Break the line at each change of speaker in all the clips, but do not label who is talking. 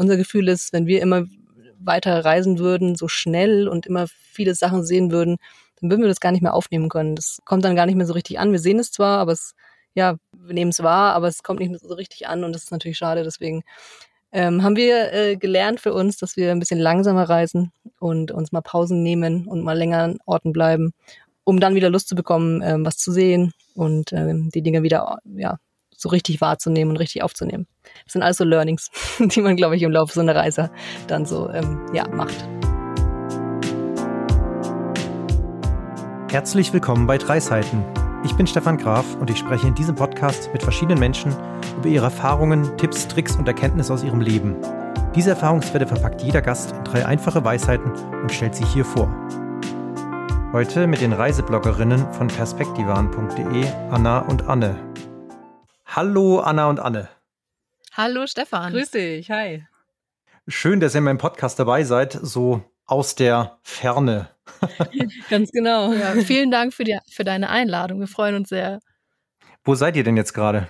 unser Gefühl ist, wenn wir immer weiter reisen würden, so schnell und immer viele Sachen sehen würden, dann würden wir das gar nicht mehr aufnehmen können. Das kommt dann gar nicht mehr so richtig an. Wir sehen es zwar, aber es, ja, wir nehmen es wahr, aber es kommt nicht mehr so richtig an und das ist natürlich schade. Deswegen ähm, haben wir äh, gelernt für uns, dass wir ein bisschen langsamer reisen und uns mal Pausen nehmen und mal länger an Orten bleiben, um dann wieder Lust zu bekommen, ähm, was zu sehen und ähm, die Dinge wieder ja, so richtig wahrzunehmen und richtig aufzunehmen. Das sind also Learnings, die man, glaube ich, im Laufe so einer Reise dann so ähm, ja, macht.
Herzlich willkommen bei Drei Seiten. Ich bin Stefan Graf und ich spreche in diesem Podcast mit verschiedenen Menschen über ihre Erfahrungen, Tipps, Tricks und Erkenntnisse aus ihrem Leben. Diese Erfahrungswerte verpackt jeder Gast in drei einfache Weisheiten und stellt sie hier vor. Heute mit den Reisebloggerinnen von perspektivan.de, Anna und Anne. Hallo Anna und Anne.
Hallo Stefan.
Grüß dich, hi.
Schön, dass ihr in meinem Podcast dabei seid, so aus der Ferne.
Ganz genau.
Ja, vielen Dank für, die, für deine Einladung. Wir freuen uns sehr.
Wo seid ihr denn jetzt gerade?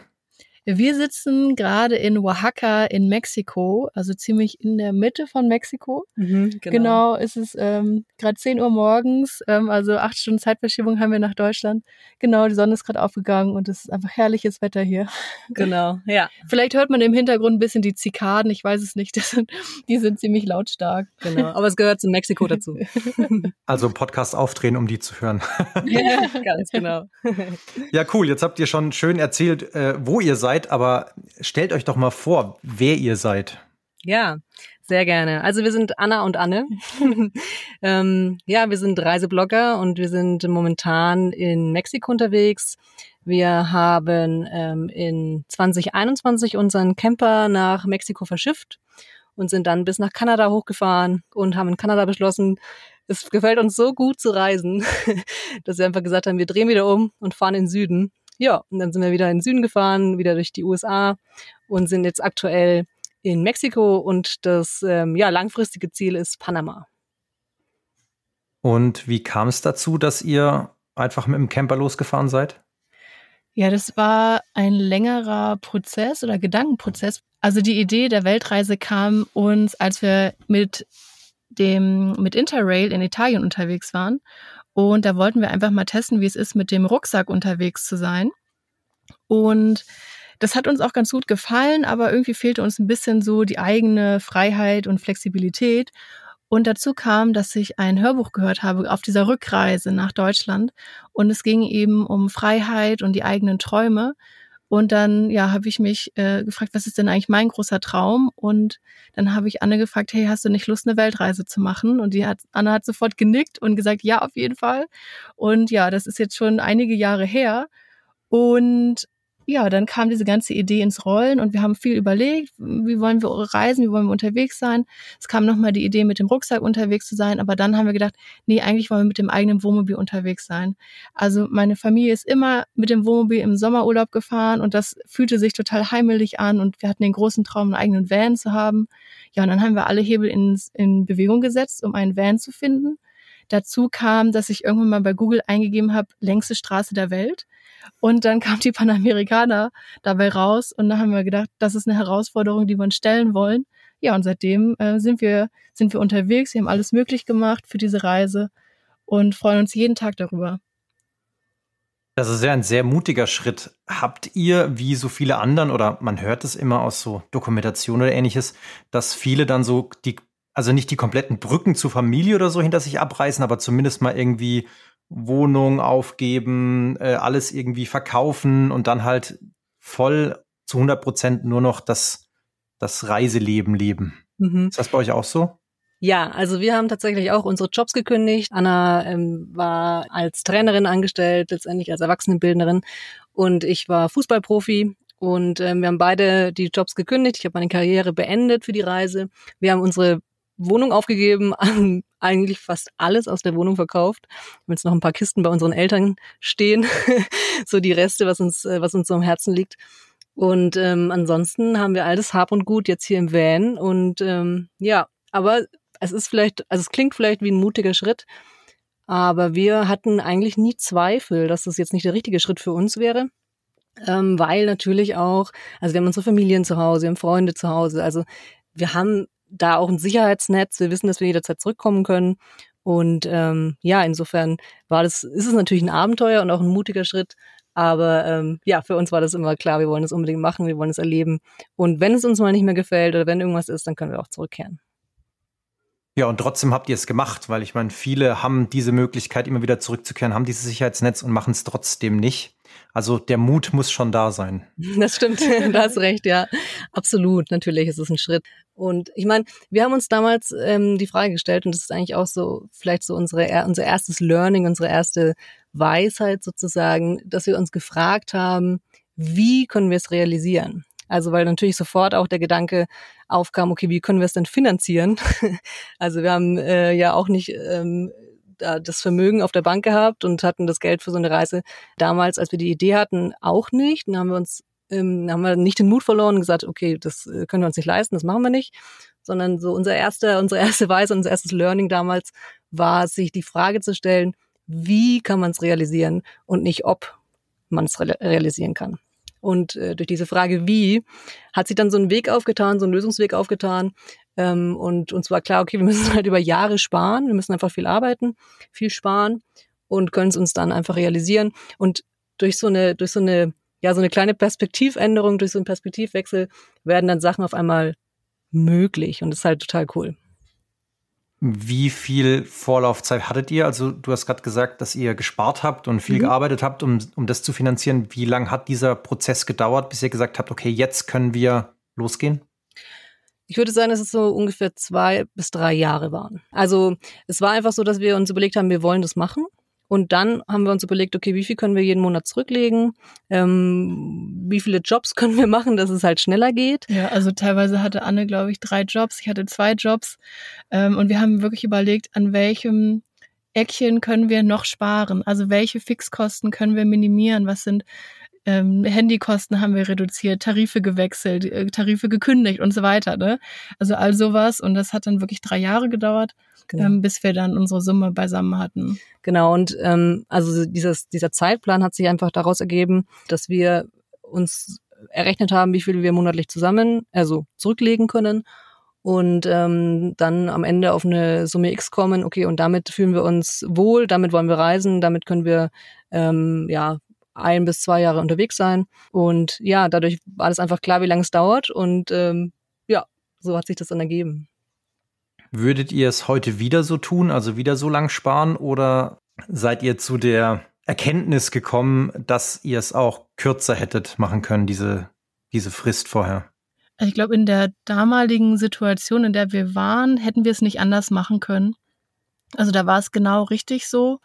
Wir sitzen gerade in Oaxaca in Mexiko, also ziemlich in der Mitte von Mexiko. Mhm, genau. genau, ist es ähm, gerade 10 Uhr morgens, ähm, also acht Stunden Zeitverschiebung haben wir nach Deutschland. Genau, die Sonne ist gerade aufgegangen und es ist einfach herrliches Wetter hier.
Genau, ja.
Vielleicht hört man im Hintergrund ein bisschen die Zikaden, ich weiß es nicht. Sind, die sind ziemlich lautstark.
Genau, aber es gehört zu Mexiko dazu.
Also Podcast aufdrehen, um die zu hören.
Ja, ganz genau.
Ja, cool. Jetzt habt ihr schon schön erzählt, äh, wo ihr seid seid, aber stellt euch doch mal vor, wer ihr seid.
Ja, sehr gerne. Also wir sind Anna und Anne. ähm, ja, wir sind Reiseblogger und wir sind momentan in Mexiko unterwegs. Wir haben ähm, in 2021 unseren Camper nach Mexiko verschifft und sind dann bis nach Kanada hochgefahren und haben in Kanada beschlossen, es gefällt uns so gut zu reisen, dass wir einfach gesagt haben, wir drehen wieder um und fahren in den Süden ja, und dann sind wir wieder in den Süden gefahren, wieder durch die USA und sind jetzt aktuell in Mexiko und das ähm, ja, langfristige Ziel ist Panama.
Und wie kam es dazu, dass ihr einfach mit dem Camper losgefahren seid?
Ja, das war ein längerer Prozess oder Gedankenprozess. Also die Idee der Weltreise kam uns, als wir mit dem mit Interrail in Italien unterwegs waren und da wollten wir einfach mal testen, wie es ist, mit dem Rucksack unterwegs zu sein. Und das hat uns auch ganz gut gefallen, aber irgendwie fehlte uns ein bisschen so die eigene Freiheit und Flexibilität. Und dazu kam, dass ich ein Hörbuch gehört habe auf dieser Rückreise nach Deutschland. Und es ging eben um Freiheit und die eigenen Träume. Und dann, ja, habe ich mich äh, gefragt, was ist denn eigentlich mein großer Traum? Und dann habe ich Anne gefragt, hey, hast du nicht Lust, eine Weltreise zu machen? Und die hat, Anne hat sofort genickt und gesagt, ja, auf jeden Fall. Und ja, das ist jetzt schon einige Jahre her. Und ja, dann kam diese ganze Idee ins Rollen und wir haben viel überlegt, wie wollen wir reisen, wie wollen wir unterwegs sein. Es kam nochmal die Idee, mit dem Rucksack unterwegs zu sein, aber dann haben wir gedacht, nee, eigentlich wollen wir mit dem eigenen Wohnmobil unterwegs sein. Also meine Familie ist immer mit dem Wohnmobil im Sommerurlaub gefahren und das fühlte sich total heimelig an und wir hatten den großen Traum, einen eigenen Van zu haben. Ja, und dann haben wir alle Hebel in, in Bewegung gesetzt, um einen Van zu finden. Dazu kam, dass ich irgendwann mal bei Google eingegeben habe, längste Straße der Welt. Und dann kam die Panamerikaner dabei raus und dann haben wir gedacht, das ist eine Herausforderung, die wir uns stellen wollen. Ja, und seitdem äh, sind wir sind wir unterwegs. Wir haben alles möglich gemacht für diese Reise und freuen uns jeden Tag darüber.
Das ist ja ein sehr mutiger Schritt. Habt ihr, wie so viele anderen, oder man hört es immer aus so Dokumentation oder ähnliches, dass viele dann so die, also nicht die kompletten Brücken zur Familie oder so hinter sich abreißen, aber zumindest mal irgendwie Wohnung aufgeben, äh, alles irgendwie verkaufen und dann halt voll zu 100 Prozent nur noch das, das Reiseleben leben. Mhm. Ist das bei euch auch so?
Ja, also wir haben tatsächlich auch unsere Jobs gekündigt. Anna ähm, war als Trainerin angestellt, letztendlich als Erwachsenenbildnerin und ich war Fußballprofi und ähm, wir haben beide die Jobs gekündigt. Ich habe meine Karriere beendet für die Reise. Wir haben unsere Wohnung aufgegeben, eigentlich fast alles aus der Wohnung verkauft. Wir haben jetzt noch ein paar Kisten bei unseren Eltern stehen, so die Reste, was uns, äh, was uns so am Herzen liegt. Und ähm, ansonsten haben wir alles Hab und Gut jetzt hier im Van. Und ähm, ja, aber es ist vielleicht, also es klingt vielleicht wie ein mutiger Schritt, aber wir hatten eigentlich nie Zweifel, dass das jetzt nicht der richtige Schritt für uns wäre. Ähm, weil natürlich auch, also wir haben unsere Familien zu Hause, wir haben Freunde zu Hause, also wir haben da auch ein Sicherheitsnetz. Wir wissen, dass wir jederzeit zurückkommen können. Und ähm, ja, insofern war das, ist es natürlich ein Abenteuer und auch ein mutiger Schritt. Aber ähm, ja, für uns war das immer klar, wir wollen es unbedingt machen, wir wollen es erleben. Und wenn es uns mal nicht mehr gefällt oder wenn irgendwas ist, dann können wir auch zurückkehren.
Ja, und trotzdem habt ihr es gemacht, weil ich meine, viele haben diese Möglichkeit, immer wieder zurückzukehren, haben dieses Sicherheitsnetz und machen es trotzdem nicht. Also der Mut muss schon da sein.
Das stimmt, da hast recht, ja. Absolut, natürlich ist es ein Schritt. Und ich meine, wir haben uns damals ähm, die Frage gestellt, und das ist eigentlich auch so, vielleicht so unsere, unser erstes Learning, unsere erste Weisheit sozusagen, dass wir uns gefragt haben, wie können wir es realisieren? Also weil natürlich sofort auch der Gedanke aufkam, okay, wie können wir es denn finanzieren? also wir haben äh, ja auch nicht ähm, das Vermögen auf der Bank gehabt und hatten das Geld für so eine Reise damals, als wir die Idee hatten, auch nicht. Dann haben wir uns, ähm, haben wir nicht den Mut verloren und gesagt, okay, das äh, können wir uns nicht leisten, das machen wir nicht. Sondern so unser erster, unsere erste Weise, unser erstes Learning damals war, sich die Frage zu stellen, wie kann man es realisieren und nicht ob man es realisieren kann. Und äh, durch diese Frage wie hat sich dann so ein Weg aufgetan, so ein Lösungsweg aufgetan. Ähm, und uns war klar, okay, wir müssen halt über Jahre sparen, wir müssen einfach viel arbeiten, viel sparen und können es uns dann einfach realisieren. Und durch so eine, durch so eine, ja, so eine kleine Perspektivänderung, durch so einen Perspektivwechsel werden dann Sachen auf einmal möglich. Und das ist halt total cool.
Wie viel Vorlaufzeit hattet ihr? Also du hast gerade gesagt, dass ihr gespart habt und viel mhm. gearbeitet habt, um, um das zu finanzieren. Wie lange hat dieser Prozess gedauert, bis ihr gesagt habt, okay, jetzt können wir losgehen?
Ich würde sagen, dass es so ungefähr zwei bis drei Jahre waren. Also es war einfach so, dass wir uns überlegt haben, wir wollen das machen. Und dann haben wir uns überlegt, okay, wie viel können wir jeden Monat zurücklegen? Ähm, wie viele Jobs können wir machen, dass es halt schneller geht?
Ja, also teilweise hatte Anne, glaube ich, drei Jobs. Ich hatte zwei Jobs. Ähm, und wir haben wirklich überlegt, an welchem Eckchen können wir noch sparen? Also welche Fixkosten können wir minimieren? Was sind ähm, Handykosten haben wir reduziert, Tarife gewechselt, äh, Tarife gekündigt und so weiter. Ne? Also all sowas. Und das hat dann wirklich drei Jahre gedauert genau. ähm, bis wir dann unsere Summe beisammen hatten.
Genau, und ähm, also dieses, dieser Zeitplan hat sich einfach daraus ergeben, dass wir uns errechnet haben, wie viel wir monatlich zusammen, also zurücklegen können und ähm, dann am Ende auf eine Summe X kommen, okay, und damit fühlen wir uns wohl, damit wollen wir reisen, damit können wir ähm, ja ein bis zwei Jahre unterwegs sein. Und ja, dadurch war das einfach klar, wie lange es dauert. Und ähm, ja, so hat sich das dann ergeben.
Würdet ihr es heute wieder so tun, also wieder so lang sparen oder seid ihr zu der Erkenntnis gekommen, dass ihr es auch kürzer hättet machen können, diese, diese Frist vorher?
Also ich glaube, in der damaligen Situation, in der wir waren, hätten wir es nicht anders machen können. Also da war es genau richtig so.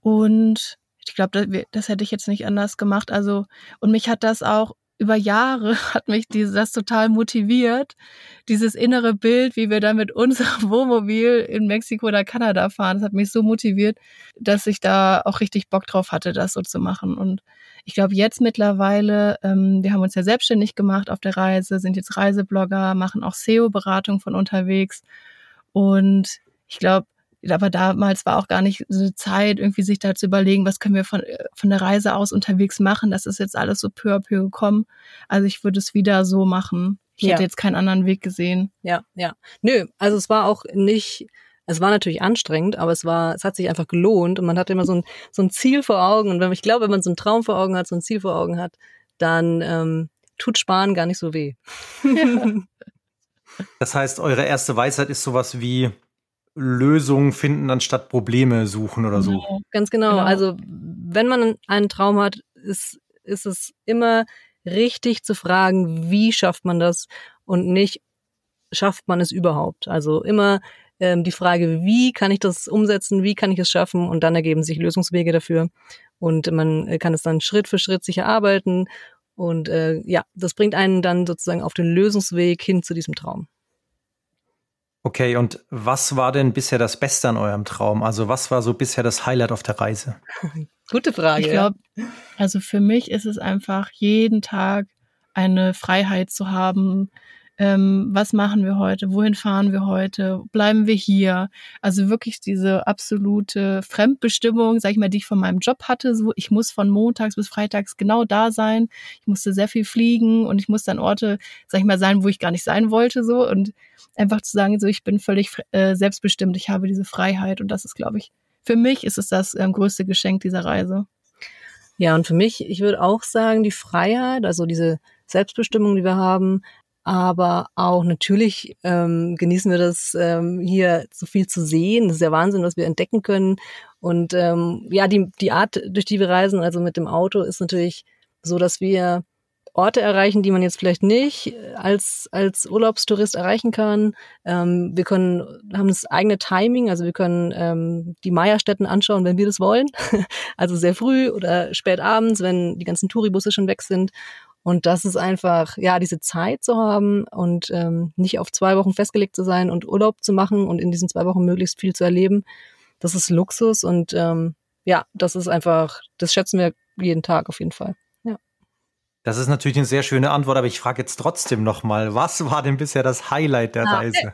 Und ich glaube, das, das, hätte ich jetzt nicht anders gemacht. Also, und mich hat das auch über Jahre hat mich dieses, das total motiviert. Dieses innere Bild, wie wir da mit unserem Wohnmobil in Mexiko oder Kanada fahren, das hat mich so motiviert, dass ich da auch richtig Bock drauf hatte, das so zu machen. Und ich glaube, jetzt mittlerweile, ähm, wir haben uns ja selbstständig gemacht auf der Reise, sind jetzt Reiseblogger, machen auch SEO-Beratung von unterwegs. Und ich glaube, aber damals war auch gar nicht so Zeit, irgendwie sich da zu überlegen, was können wir von, äh, von der Reise aus unterwegs machen. Das ist jetzt alles so peu à peu gekommen. Also ich würde es wieder so machen. Ich ja. hätte jetzt keinen anderen Weg gesehen.
Ja, ja. Nö, also es war auch nicht, es war natürlich anstrengend, aber es war, es hat sich einfach gelohnt und man hatte immer so ein, so ein Ziel vor Augen. Und wenn ich glaube, wenn man so einen Traum vor Augen hat, so ein Ziel vor Augen hat, dann ähm, tut Sparen gar nicht so weh. Ja.
Das heißt, eure erste Weisheit ist sowas wie, Lösungen finden, anstatt Probleme suchen oder so.
Genau, ganz genau. genau. Also wenn man einen Traum hat, ist, ist es immer richtig zu fragen, wie schafft man das und nicht, schafft man es überhaupt. Also immer ähm, die Frage, wie kann ich das umsetzen, wie kann ich es schaffen und dann ergeben sich Lösungswege dafür und man kann es dann Schritt für Schritt sich erarbeiten und äh, ja, das bringt einen dann sozusagen auf den Lösungsweg hin zu diesem Traum.
Okay, und was war denn bisher das Beste an eurem Traum? Also was war so bisher das Highlight auf der Reise?
Gute Frage.
Ich glaube, also für mich ist es einfach jeden Tag eine Freiheit zu haben, ähm, was machen wir heute, wohin fahren wir heute, bleiben wir hier. Also wirklich diese absolute Fremdbestimmung, sag ich mal, die ich von meinem Job hatte. So, ich muss von montags bis freitags genau da sein. Ich musste sehr viel fliegen und ich musste an Orte, sag ich mal, sein, wo ich gar nicht sein wollte. So und einfach zu sagen, so ich bin völlig äh, selbstbestimmt, ich habe diese Freiheit und das ist, glaube ich, für mich ist es das ähm, größte Geschenk dieser Reise.
Ja, und für mich, ich würde auch sagen, die Freiheit, also diese Selbstbestimmung, die wir haben, aber auch natürlich ähm, genießen wir das ähm, hier so viel zu sehen. Das ist ja Wahnsinn, was wir entdecken können. Und ähm, ja, die, die Art, durch die wir reisen, also mit dem Auto, ist natürlich so, dass wir Orte erreichen, die man jetzt vielleicht nicht als, als Urlaubstourist erreichen kann. Ähm, wir können, haben das eigene Timing, also wir können ähm, die Meierstätten anschauen, wenn wir das wollen. also sehr früh oder spät abends, wenn die ganzen Touribusse schon weg sind. Und das ist einfach, ja, diese Zeit zu haben und ähm, nicht auf zwei Wochen festgelegt zu sein und Urlaub zu machen und in diesen zwei Wochen möglichst viel zu erleben, das ist Luxus und ähm, ja, das ist einfach, das schätzen wir jeden Tag auf jeden Fall.
Das ist natürlich eine sehr schöne Antwort, aber ich frage jetzt trotzdem nochmal, was war denn bisher das Highlight der ah, Reise?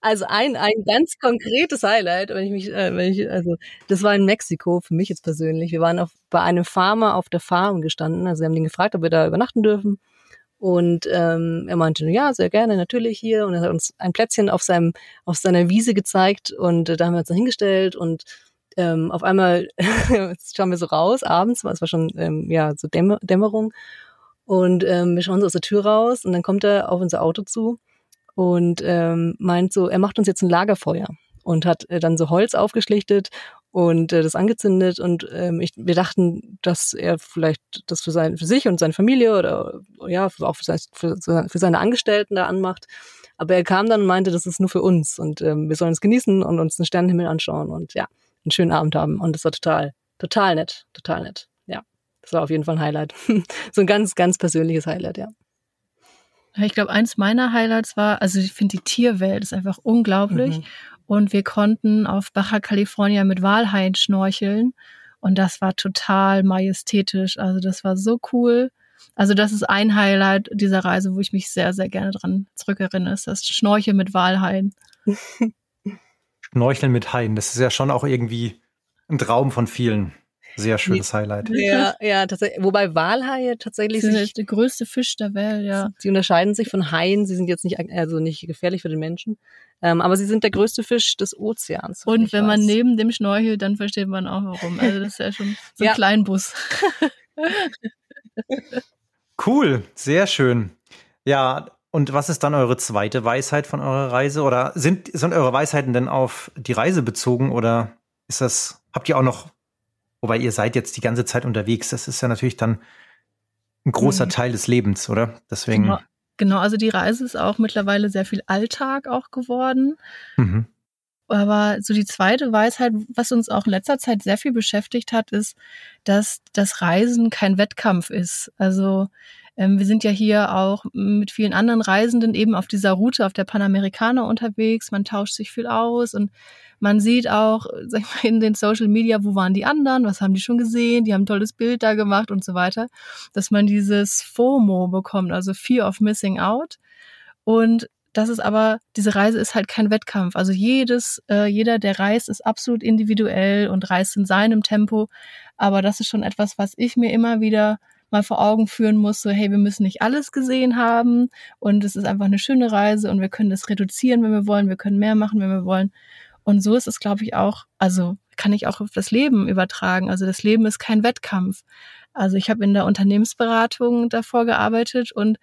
Also ein, ein ganz konkretes Highlight, wenn ich mich, äh, wenn ich, also das war in Mexiko für mich jetzt persönlich. Wir waren auf, bei einem Farmer auf der Farm gestanden. Also wir haben ihn gefragt, ob wir da übernachten dürfen. Und ähm, er meinte, ja, sehr gerne, natürlich hier. Und er hat uns ein Plätzchen auf seinem, auf seiner Wiese gezeigt und äh, da haben wir uns dann hingestellt und ähm, auf einmal schauen wir so raus abends, es war schon ähm, ja so Dämmer Dämmerung und ähm, wir schauen so aus der Tür raus und dann kommt er auf unser Auto zu und ähm, meint so, er macht uns jetzt ein Lagerfeuer und hat äh, dann so Holz aufgeschlichtet und äh, das angezündet und ähm, ich, wir dachten, dass er vielleicht das für, sein, für sich und seine Familie oder ja auch für, sein, für, für seine Angestellten da anmacht. Aber er kam dann und meinte, das ist nur für uns und ähm, wir sollen es genießen und uns den Sternenhimmel anschauen und ja, einen schönen Abend haben. Und das war total, total nett, total nett. Das war auf jeden Fall ein Highlight. so ein ganz, ganz persönliches Highlight, ja.
Ich glaube, eins meiner Highlights war, also ich finde die Tierwelt ist einfach unglaublich. Mhm. Und wir konnten auf Baja California mit Walhaien schnorcheln. Und das war total majestätisch. Also das war so cool. Also das ist ein Highlight dieser Reise, wo ich mich sehr, sehr gerne dran zurückerinnere, ist das Schnorcheln mit Walhaien.
Schnorcheln mit Haien, das ist ja schon auch irgendwie ein Traum von vielen. Sehr schönes Highlight.
Ja, ja, tatsächlich. Wobei Walhaie tatsächlich.
Sie sind der größte Fisch der Welt, ja.
Sie unterscheiden sich von Haien. Sie sind jetzt nicht, also nicht gefährlich für den Menschen. Ähm, aber sie sind der größte Fisch des Ozeans.
Und wenn weiß. man neben dem schnorchelt, dann versteht man auch warum. Also das ist ja schon so ein ja. Kleinbus.
cool, sehr schön. Ja, und was ist dann eure zweite Weisheit von eurer Reise? Oder sind, sind eure Weisheiten denn auf die Reise bezogen oder ist das, habt ihr auch noch Wobei ihr seid jetzt die ganze Zeit unterwegs. Das ist ja natürlich dann ein großer mhm. Teil des Lebens, oder? Deswegen.
Genau. genau, also die Reise ist auch mittlerweile sehr viel Alltag auch geworden. Mhm. Aber so die zweite Weisheit, was uns auch in letzter Zeit sehr viel beschäftigt hat, ist, dass das Reisen kein Wettkampf ist. Also ähm, wir sind ja hier auch mit vielen anderen Reisenden eben auf dieser Route, auf der Panamericana unterwegs. Man tauscht sich viel aus und man sieht auch, sag ich mal, in den Social Media, wo waren die anderen, was haben die schon gesehen, die haben ein tolles Bild da gemacht und so weiter, dass man dieses FOMO bekommt, also Fear of Missing Out. Und das ist aber, diese Reise ist halt kein Wettkampf. Also jedes, äh, jeder, der reist, ist absolut individuell und reist in seinem Tempo. Aber das ist schon etwas, was ich mir immer wieder mal vor Augen führen muss, so hey, wir müssen nicht alles gesehen haben und es ist einfach eine schöne Reise und wir können das reduzieren, wenn wir wollen, wir können mehr machen, wenn wir wollen. Und so ist es, glaube ich, auch, also kann ich auch auf das Leben übertragen. Also das Leben ist kein Wettkampf. Also ich habe in der Unternehmensberatung davor gearbeitet und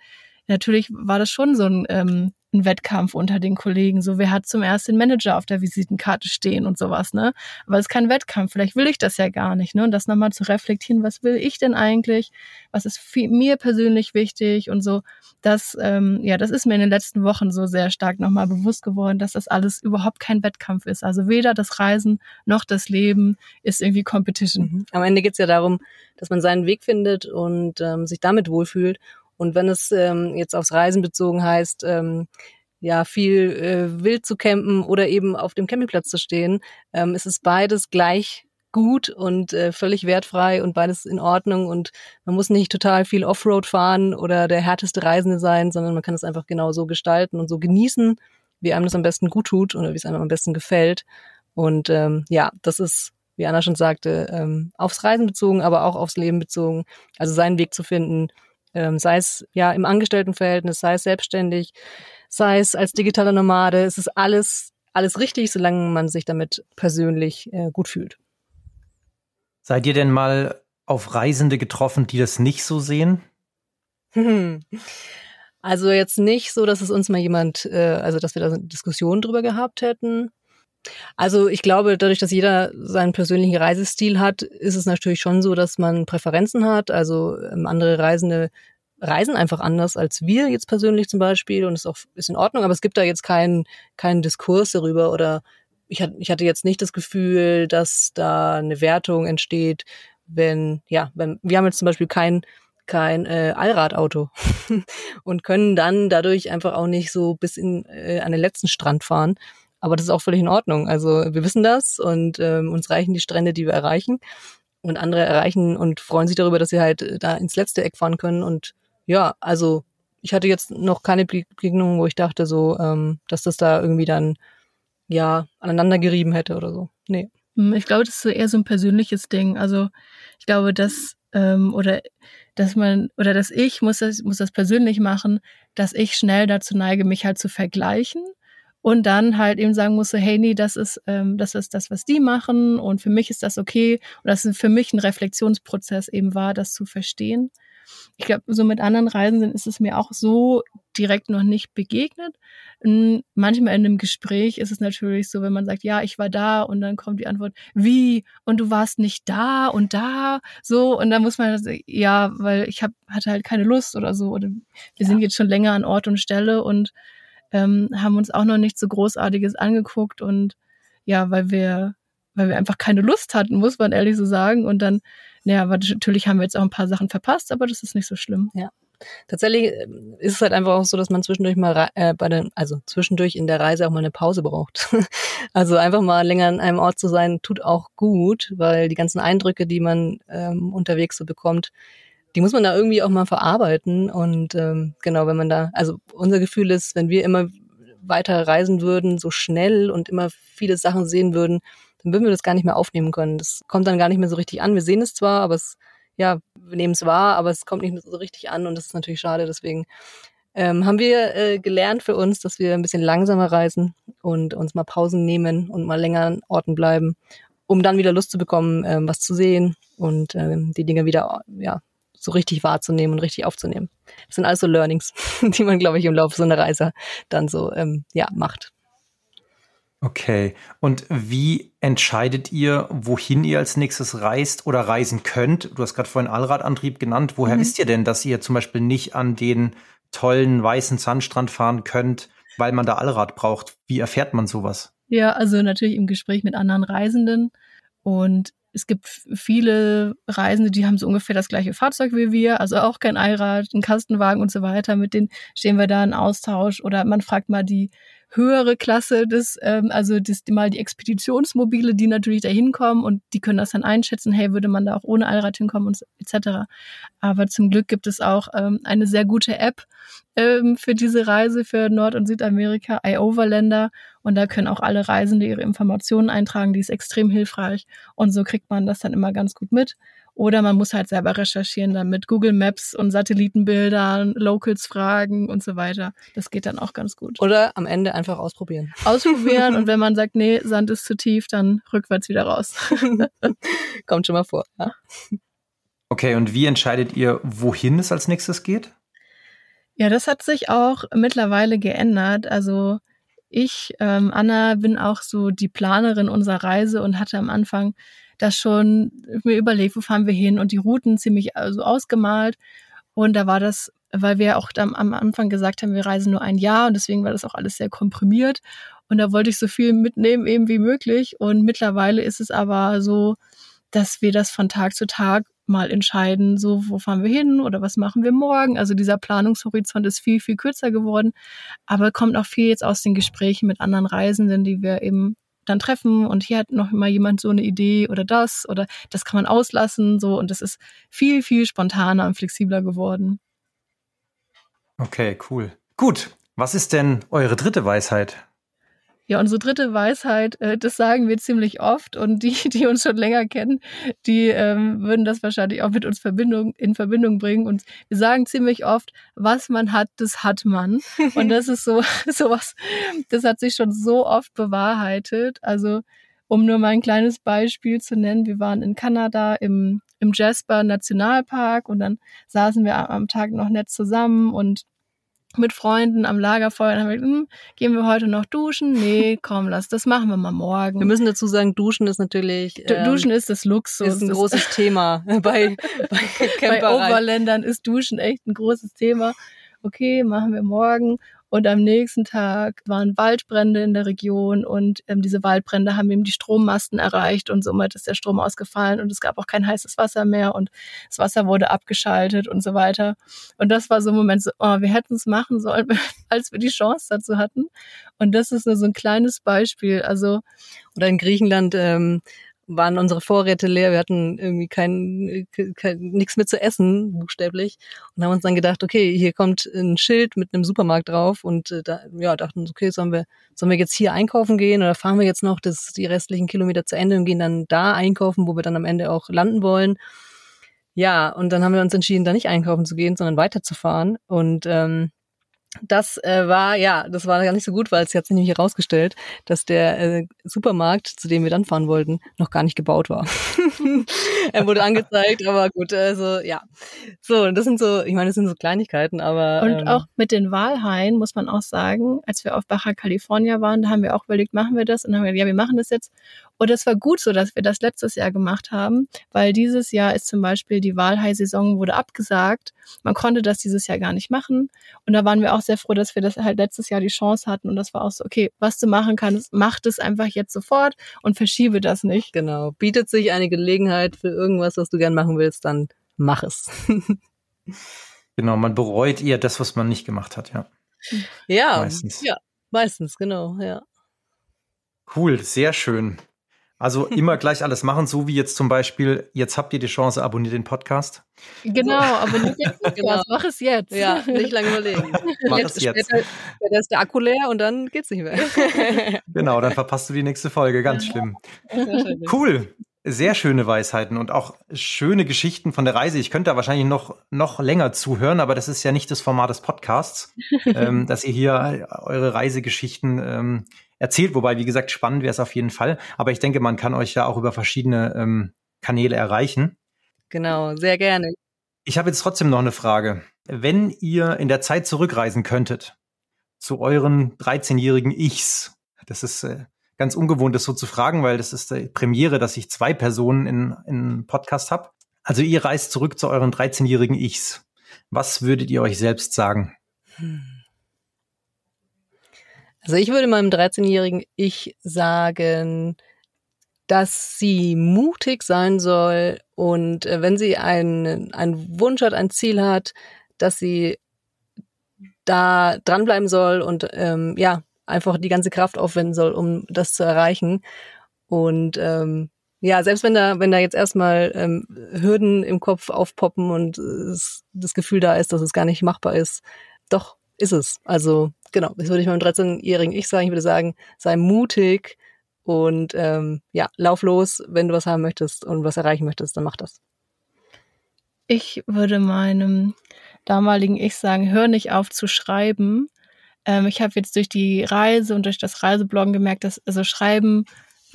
natürlich war das schon so ein ähm, ein Wettkampf unter den Kollegen. So, wer hat zum ersten Manager auf der Visitenkarte stehen und sowas, ne? Aber es ist kein Wettkampf. Vielleicht will ich das ja gar nicht, ne? Und das nochmal zu reflektieren, was will ich denn eigentlich? Was ist viel, mir persönlich wichtig und so. Das, ähm, ja, das ist mir in den letzten Wochen so sehr stark nochmal bewusst geworden, dass das alles überhaupt kein Wettkampf ist. Also weder das Reisen noch das Leben ist irgendwie Competition.
Mhm. Am Ende geht's ja darum, dass man seinen Weg findet und ähm, sich damit wohlfühlt und wenn es ähm, jetzt aufs Reisen bezogen heißt, ähm, ja, viel äh, wild zu campen oder eben auf dem Campingplatz zu stehen, ähm, ist es beides gleich gut und äh, völlig wertfrei und beides in Ordnung und man muss nicht total viel Offroad fahren oder der härteste Reisende sein, sondern man kann es einfach genau so gestalten und so genießen, wie einem das am besten gut tut oder wie es einem am besten gefällt. Und ähm, ja, das ist, wie Anna schon sagte, ähm, aufs Reisen bezogen, aber auch aufs Leben bezogen. Also seinen Weg zu finden, ähm, sei es ja im Angestelltenverhältnis, sei es selbstständig, sei es als digitaler Nomade, es ist alles alles richtig, solange man sich damit persönlich äh, gut fühlt.
Seid ihr denn mal auf Reisende getroffen, die das nicht so sehen?
Also jetzt nicht so, dass es uns mal jemand, äh, also dass wir da eine Diskussion drüber gehabt hätten. Also ich glaube, dadurch, dass jeder seinen persönlichen Reisestil hat, ist es natürlich schon so, dass man Präferenzen hat. Also ähm, andere Reisende reisen einfach anders als wir jetzt persönlich zum Beispiel und ist auch ist in Ordnung, aber es gibt da jetzt keinen keinen Diskurs darüber oder ich hatte, ich hatte jetzt nicht das Gefühl, dass da eine Wertung entsteht, wenn, ja, wenn, wir haben jetzt zum Beispiel kein, kein äh, Allradauto und können dann dadurch einfach auch nicht so bis in, äh, an den letzten Strand fahren. Aber das ist auch völlig in Ordnung. Also wir wissen das und ähm, uns reichen die Strände, die wir erreichen. Und andere erreichen und freuen sich darüber, dass sie halt äh, da ins letzte Eck fahren können. Und ja, also ich hatte jetzt noch keine Begegnung, wo ich dachte so, ähm, dass das da irgendwie dann ja, aneinander gerieben hätte oder so. Nee.
Hm, ich glaube, das ist eher so ein persönliches Ding. Also ich glaube, dass ähm, oder dass man oder dass ich muss das muss das persönlich machen, dass ich schnell dazu neige, mich halt zu vergleichen und dann halt eben sagen muss, hey, nee, das ist ähm, das ist das, was die machen und für mich ist das okay und das ist für mich ein Reflexionsprozess eben war, das zu verstehen. Ich glaube, so mit anderen Reisenden ist es mir auch so direkt noch nicht begegnet. Manchmal in einem Gespräch ist es natürlich so, wenn man sagt, ja, ich war da und dann kommt die Antwort, wie? Und du warst nicht da und da? So, und dann muss man, ja, weil ich hab, hatte halt keine Lust oder so. Oder wir ja. sind jetzt schon länger an Ort und Stelle und ähm, haben uns auch noch nichts so Großartiges angeguckt und ja, weil wir, weil wir einfach keine Lust hatten, muss man ehrlich so sagen. Und dann ja, aber natürlich haben wir jetzt auch ein paar Sachen verpasst, aber das ist nicht so schlimm.
Ja. Tatsächlich äh, ist es halt einfach auch so, dass man zwischendurch mal äh, bei den, also zwischendurch in der Reise auch mal eine Pause braucht. also einfach mal länger an einem Ort zu sein, tut auch gut, weil die ganzen Eindrücke, die man ähm, unterwegs so bekommt, die muss man da irgendwie auch mal verarbeiten. Und ähm, genau, wenn man da, also unser Gefühl ist, wenn wir immer weiter reisen würden, so schnell und immer viele Sachen sehen würden, dann würden wir das gar nicht mehr aufnehmen können. Das kommt dann gar nicht mehr so richtig an. Wir sehen es zwar, aber es, ja, wir nehmen es wahr, aber es kommt nicht mehr so richtig an und das ist natürlich schade. Deswegen ähm, haben wir äh, gelernt für uns, dass wir ein bisschen langsamer reisen und uns mal Pausen nehmen und mal länger an Orten bleiben, um dann wieder Lust zu bekommen, ähm, was zu sehen und ähm, die Dinge wieder ja, so richtig wahrzunehmen und richtig aufzunehmen. Das sind alles so Learnings, die man, glaube ich, im Laufe so einer Reise dann so ähm, ja, macht.
Okay. Und wie entscheidet ihr, wohin ihr als nächstes reist oder reisen könnt? Du hast gerade vorhin Allradantrieb genannt. Woher mhm. wisst ihr denn, dass ihr zum Beispiel nicht an den tollen weißen Sandstrand fahren könnt, weil man da Allrad braucht? Wie erfährt man sowas?
Ja, also natürlich im Gespräch mit anderen Reisenden. Und es gibt viele Reisende, die haben so ungefähr das gleiche Fahrzeug wie wir, also auch kein Allrad, ein Kastenwagen und so weiter. Mit denen stehen wir da in Austausch oder man fragt mal die höhere Klasse des, ähm, also das, mal die Expeditionsmobile, die natürlich da hinkommen und die können das dann einschätzen, hey, würde man da auch ohne Allrad hinkommen und etc. Aber zum Glück gibt es auch ähm, eine sehr gute App ähm, für diese Reise für Nord- und Südamerika, iOverlander. Und da können auch alle Reisende ihre Informationen eintragen, die ist extrem hilfreich. Und so kriegt man das dann immer ganz gut mit. Oder man muss halt selber recherchieren dann mit Google Maps und Satellitenbildern, Locals fragen und so weiter. Das geht dann auch ganz gut.
Oder am Ende einfach ausprobieren.
Ausprobieren und wenn man sagt, nee, Sand ist zu tief, dann rückwärts wieder raus.
Kommt schon mal vor. Ja.
Okay, und wie entscheidet ihr, wohin es als nächstes geht?
Ja, das hat sich auch mittlerweile geändert. Also ich, ähm, Anna, bin auch so die Planerin unserer Reise und hatte am Anfang das schon mir überlegt, wo fahren wir hin und die Routen ziemlich also ausgemalt. Und da war das, weil wir auch am, am Anfang gesagt haben, wir reisen nur ein Jahr und deswegen war das auch alles sehr komprimiert. Und da wollte ich so viel mitnehmen eben wie möglich. Und mittlerweile ist es aber so, dass wir das von Tag zu Tag mal entscheiden, so wo fahren wir hin oder was machen wir morgen. Also dieser Planungshorizont ist viel, viel kürzer geworden, aber kommt auch viel jetzt aus den Gesprächen mit anderen Reisenden, die wir eben dann treffen und hier hat noch mal jemand so eine Idee oder das oder das kann man auslassen so und das ist viel viel spontaner und flexibler geworden.
Okay, cool. Gut, was ist denn eure dritte Weisheit?
Ja, unsere dritte Weisheit, äh, das sagen wir ziemlich oft und die, die uns schon länger kennen, die ähm, würden das wahrscheinlich auch mit uns Verbindung, in Verbindung bringen. Und wir sagen ziemlich oft, was man hat, das hat man. Und das ist so sowas, das hat sich schon so oft bewahrheitet. Also um nur mal ein kleines Beispiel zu nennen, wir waren in Kanada im, im Jasper Nationalpark und dann saßen wir am Tag noch nett zusammen und mit Freunden am Lagerfeuer und haben wir, hm, gehen wir heute noch duschen? Nee, komm, lass, das machen wir mal morgen.
Wir müssen dazu sagen, Duschen ist natürlich.
Ähm, duschen ist das Luxus.
Ist ein großes Thema bei,
bei, bei Overländern ist Duschen echt ein großes Thema. Okay, machen wir morgen. Und am nächsten Tag waren Waldbrände in der Region und ähm, diese Waldbrände haben eben die Strommasten erreicht und somit ist der Strom ausgefallen und es gab auch kein heißes Wasser mehr und das Wasser wurde abgeschaltet und so weiter. Und das war so ein Moment so, oh, wir hätten es machen sollen, als wir die Chance dazu hatten. Und das ist nur so ein kleines Beispiel. Also
oder in Griechenland ähm, waren unsere Vorräte leer, wir hatten irgendwie kein, kein nichts mehr zu essen, buchstäblich, und haben uns dann gedacht, okay, hier kommt ein Schild mit einem Supermarkt drauf. Und äh, da, ja, dachten uns, okay, sollen wir, sollen wir jetzt hier einkaufen gehen? Oder fahren wir jetzt noch das, die restlichen Kilometer zu Ende und gehen dann da einkaufen, wo wir dann am Ende auch landen wollen. Ja, und dann haben wir uns entschieden, da nicht einkaufen zu gehen, sondern weiterzufahren. Und ähm, das äh, war, ja, das war gar nicht so gut, weil es hat sich nämlich herausgestellt, dass der äh, Supermarkt, zu dem wir dann fahren wollten, noch gar nicht gebaut war. er wurde angezeigt, aber gut, also ja. So, das sind so, ich meine, das sind so Kleinigkeiten, aber.
Und ähm, auch mit den Wahlhaien muss man auch sagen, als wir auf Baja California waren, da haben wir auch überlegt, machen wir das? Und dann haben wir, ja, wir machen das jetzt. Und es war gut so, dass wir das letztes Jahr gemacht haben, weil dieses Jahr ist zum Beispiel die Wahlhai-Saison wurde abgesagt. Man konnte das dieses Jahr gar nicht machen. Und da waren wir auch sehr froh, dass wir das halt letztes Jahr die Chance hatten. Und das war auch so, okay, was du machen kannst, mach das einfach jetzt sofort und verschiebe das nicht.
Genau. Bietet sich eine Gelegenheit für irgendwas, was du gern machen willst, dann mach es.
genau, man bereut eher das, was man nicht gemacht hat, ja.
Ja, meistens. Ja, meistens, genau, ja.
Cool, sehr schön. Also immer gleich alles machen, so wie jetzt zum Beispiel, jetzt habt ihr die Chance, abonniert den Podcast.
Genau, abonniert den Podcast, genau. mach es jetzt.
Ja, nicht lange überlegen.
mach jetzt, es jetzt.
Später, später ist der Akku leer und dann geht's nicht mehr.
genau, dann verpasst du die nächste Folge, ganz schlimm. Cool, sehr schöne Weisheiten und auch schöne Geschichten von der Reise. Ich könnte da wahrscheinlich noch, noch länger zuhören, aber das ist ja nicht das Format des Podcasts, ähm, dass ihr hier eure Reisegeschichten ähm, erzählt. Wobei, wie gesagt, spannend wäre es auf jeden Fall. Aber ich denke, man kann euch ja auch über verschiedene ähm, Kanäle erreichen.
Genau, sehr gerne.
Ich habe jetzt trotzdem noch eine Frage. Wenn ihr in der Zeit zurückreisen könntet zu euren 13-jährigen Ichs, das ist äh, ganz ungewohnt, das so zu fragen, weil das ist die Premiere, dass ich zwei Personen in, in Podcast habe. Also ihr reist zurück zu euren 13-jährigen Ichs. Was würdet ihr euch selbst sagen? Hm.
Also ich würde meinem 13-jährigen Ich sagen, dass sie mutig sein soll und äh, wenn sie einen, einen Wunsch hat, ein Ziel hat, dass sie da dranbleiben soll und ähm, ja, einfach die ganze Kraft aufwenden soll, um das zu erreichen. Und ähm, ja, selbst wenn da, wenn da jetzt erstmal ähm, Hürden im Kopf aufpoppen und es, das Gefühl da ist, dass es gar nicht machbar ist, doch ist es. Also genau, das würde ich meinem 13-jährigen Ich sagen. Ich würde sagen, sei mutig und ähm, ja, lauf los, wenn du was haben möchtest und was erreichen möchtest, dann mach das.
Ich würde meinem damaligen Ich sagen, hör nicht auf zu schreiben. Ähm, ich habe jetzt durch die Reise und durch das Reisebloggen gemerkt, dass also Schreiben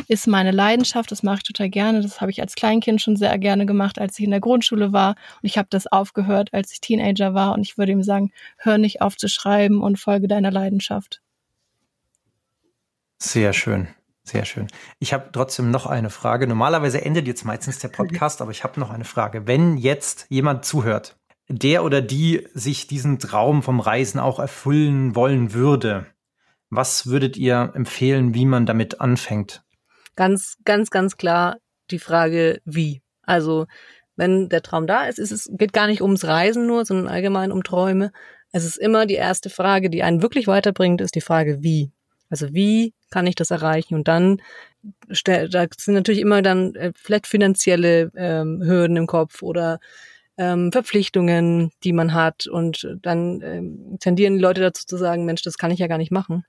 ist meine Leidenschaft, das mache ich total gerne. Das habe ich als Kleinkind schon sehr gerne gemacht, als ich in der Grundschule war. Und ich habe das aufgehört, als ich Teenager war. Und ich würde ihm sagen, hör nicht auf zu schreiben und folge deiner Leidenschaft.
Sehr schön. Sehr schön. Ich habe trotzdem noch eine Frage. Normalerweise endet jetzt meistens der Podcast, aber ich habe noch eine Frage. Wenn jetzt jemand zuhört, der oder die sich diesen Traum vom Reisen auch erfüllen wollen würde, was würdet ihr empfehlen, wie man damit anfängt?
Ganz, ganz, ganz klar die Frage, wie. Also, wenn der Traum da ist, ist es geht gar nicht ums Reisen nur, sondern allgemein um Träume. Es ist immer die erste Frage, die einen wirklich weiterbringt, ist die Frage, wie. Also, wie kann ich das erreichen? Und dann, da sind natürlich immer dann äh, vielleicht finanzielle ähm, Hürden im Kopf oder ähm, Verpflichtungen, die man hat. Und dann ähm, tendieren die Leute dazu zu sagen, Mensch, das kann ich ja gar nicht machen.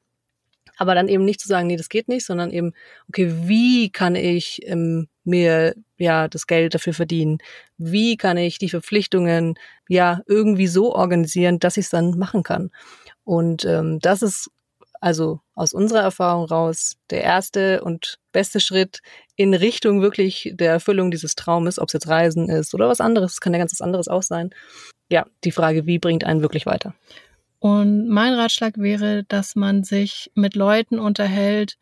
Aber dann eben nicht zu sagen, nee, das geht nicht, sondern eben, okay, wie kann ich ähm, mir ja das Geld dafür verdienen? Wie kann ich die Verpflichtungen ja irgendwie so organisieren, dass ich es dann machen kann? Und ähm, das ist also aus unserer Erfahrung raus der erste und beste Schritt in Richtung wirklich der Erfüllung dieses Traumes, ob es jetzt Reisen ist oder was anderes, kann ja ganz was anderes auch sein. Ja, die Frage, wie bringt einen wirklich weiter?
Und mein Ratschlag wäre, dass man sich mit Leuten unterhält,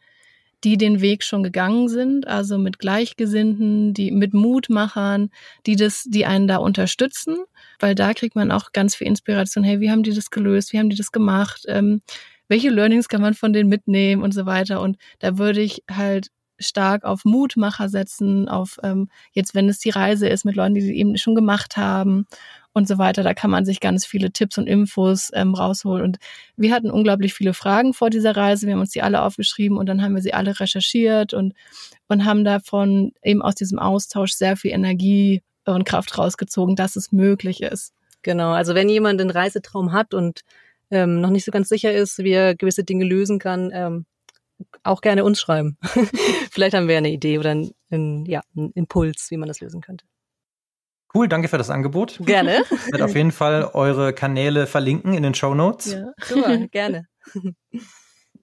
die den Weg schon gegangen sind, also mit Gleichgesinnten, die mit Mutmachern, die das, die einen da unterstützen, weil da kriegt man auch ganz viel Inspiration. Hey, wie haben die das gelöst? Wie haben die das gemacht? Ähm, welche Learnings kann man von denen mitnehmen und so weiter. Und da würde ich halt stark auf Mutmacher setzen, auf ähm, jetzt, wenn es die Reise ist mit Leuten, die sie eben schon gemacht haben und so weiter. Da kann man sich ganz viele Tipps und Infos ähm, rausholen. Und wir hatten unglaublich viele Fragen vor dieser Reise. Wir haben uns die alle aufgeschrieben und dann haben wir sie alle recherchiert und, und haben davon eben aus diesem Austausch sehr viel Energie und Kraft rausgezogen, dass es möglich ist.
Genau, also wenn jemand einen Reisetraum hat und ähm, noch nicht so ganz sicher ist, wie er gewisse Dinge lösen kann, ähm, auch gerne uns schreiben. Vielleicht haben wir eine Idee oder einen, ja, einen Impuls, wie man das lösen könnte.
Cool, danke für das Angebot.
Gerne.
Ich werde auf jeden Fall eure Kanäle verlinken in den Show Notes.
Ja, super, gerne.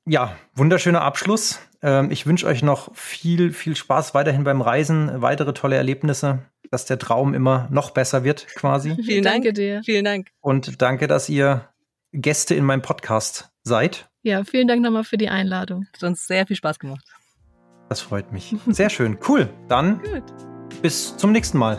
Ja, wunderschöner Abschluss. Ähm, ich wünsche euch noch viel, viel Spaß weiterhin beim Reisen, weitere tolle Erlebnisse, dass der Traum immer noch besser wird, quasi.
Vielen Dank. Dir.
Vielen Dank.
Und danke, dass ihr Gäste in meinem Podcast seid.
Ja, vielen Dank nochmal für die Einladung.
Hat uns sehr viel Spaß gemacht.
Das freut mich. Sehr schön. Cool. Dann Gut. bis zum nächsten Mal.